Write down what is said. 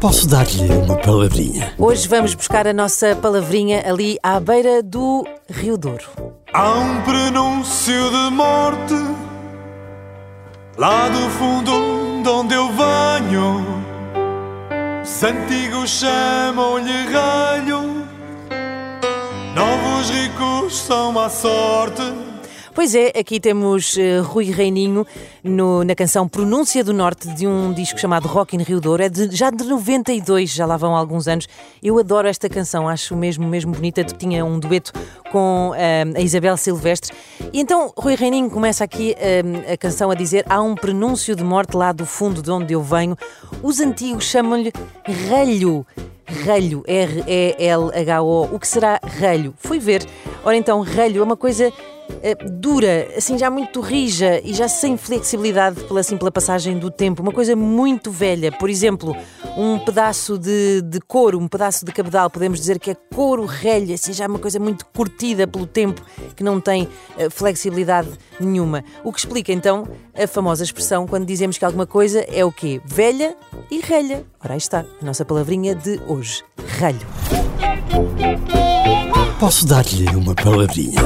Posso dar-lhe uma palavrinha? Hoje vamos buscar a nossa palavrinha ali à beira do Rio Douro. Há um prenúncio de morte lá do fundo de onde eu venho. Os antigos chamam-lhe ralho, novos ricos são à sorte. Pois é, aqui temos uh, Rui Reininho no, na canção Pronúncia do Norte de um disco chamado Rock in Rio Douro. É de, já de 92, já lá vão alguns anos. Eu adoro esta canção, acho mesmo, mesmo bonita. Tinha um dueto com uh, a Isabel Silvestre. E então Rui Reininho começa aqui uh, a canção a dizer: Há um prenúncio de morte lá do fundo de onde eu venho. Os antigos chamam-lhe Relho. Relho, R-E-L-H-O. O que será relho? Fui ver. Ora então, relho é uma coisa dura, assim já muito rija e já sem flexibilidade pela simples passagem do tempo, uma coisa muito velha. Por exemplo, um pedaço de, de couro, um pedaço de cabedal, podemos dizer que é couro relha, assim já é uma coisa muito curtida pelo tempo, que não tem uh, flexibilidade nenhuma. O que explica então a famosa expressão quando dizemos que alguma coisa é o quê? Velha e relha. Ora, aí está a nossa palavrinha de hoje: relho. Posso dar-lhe uma palavrinha?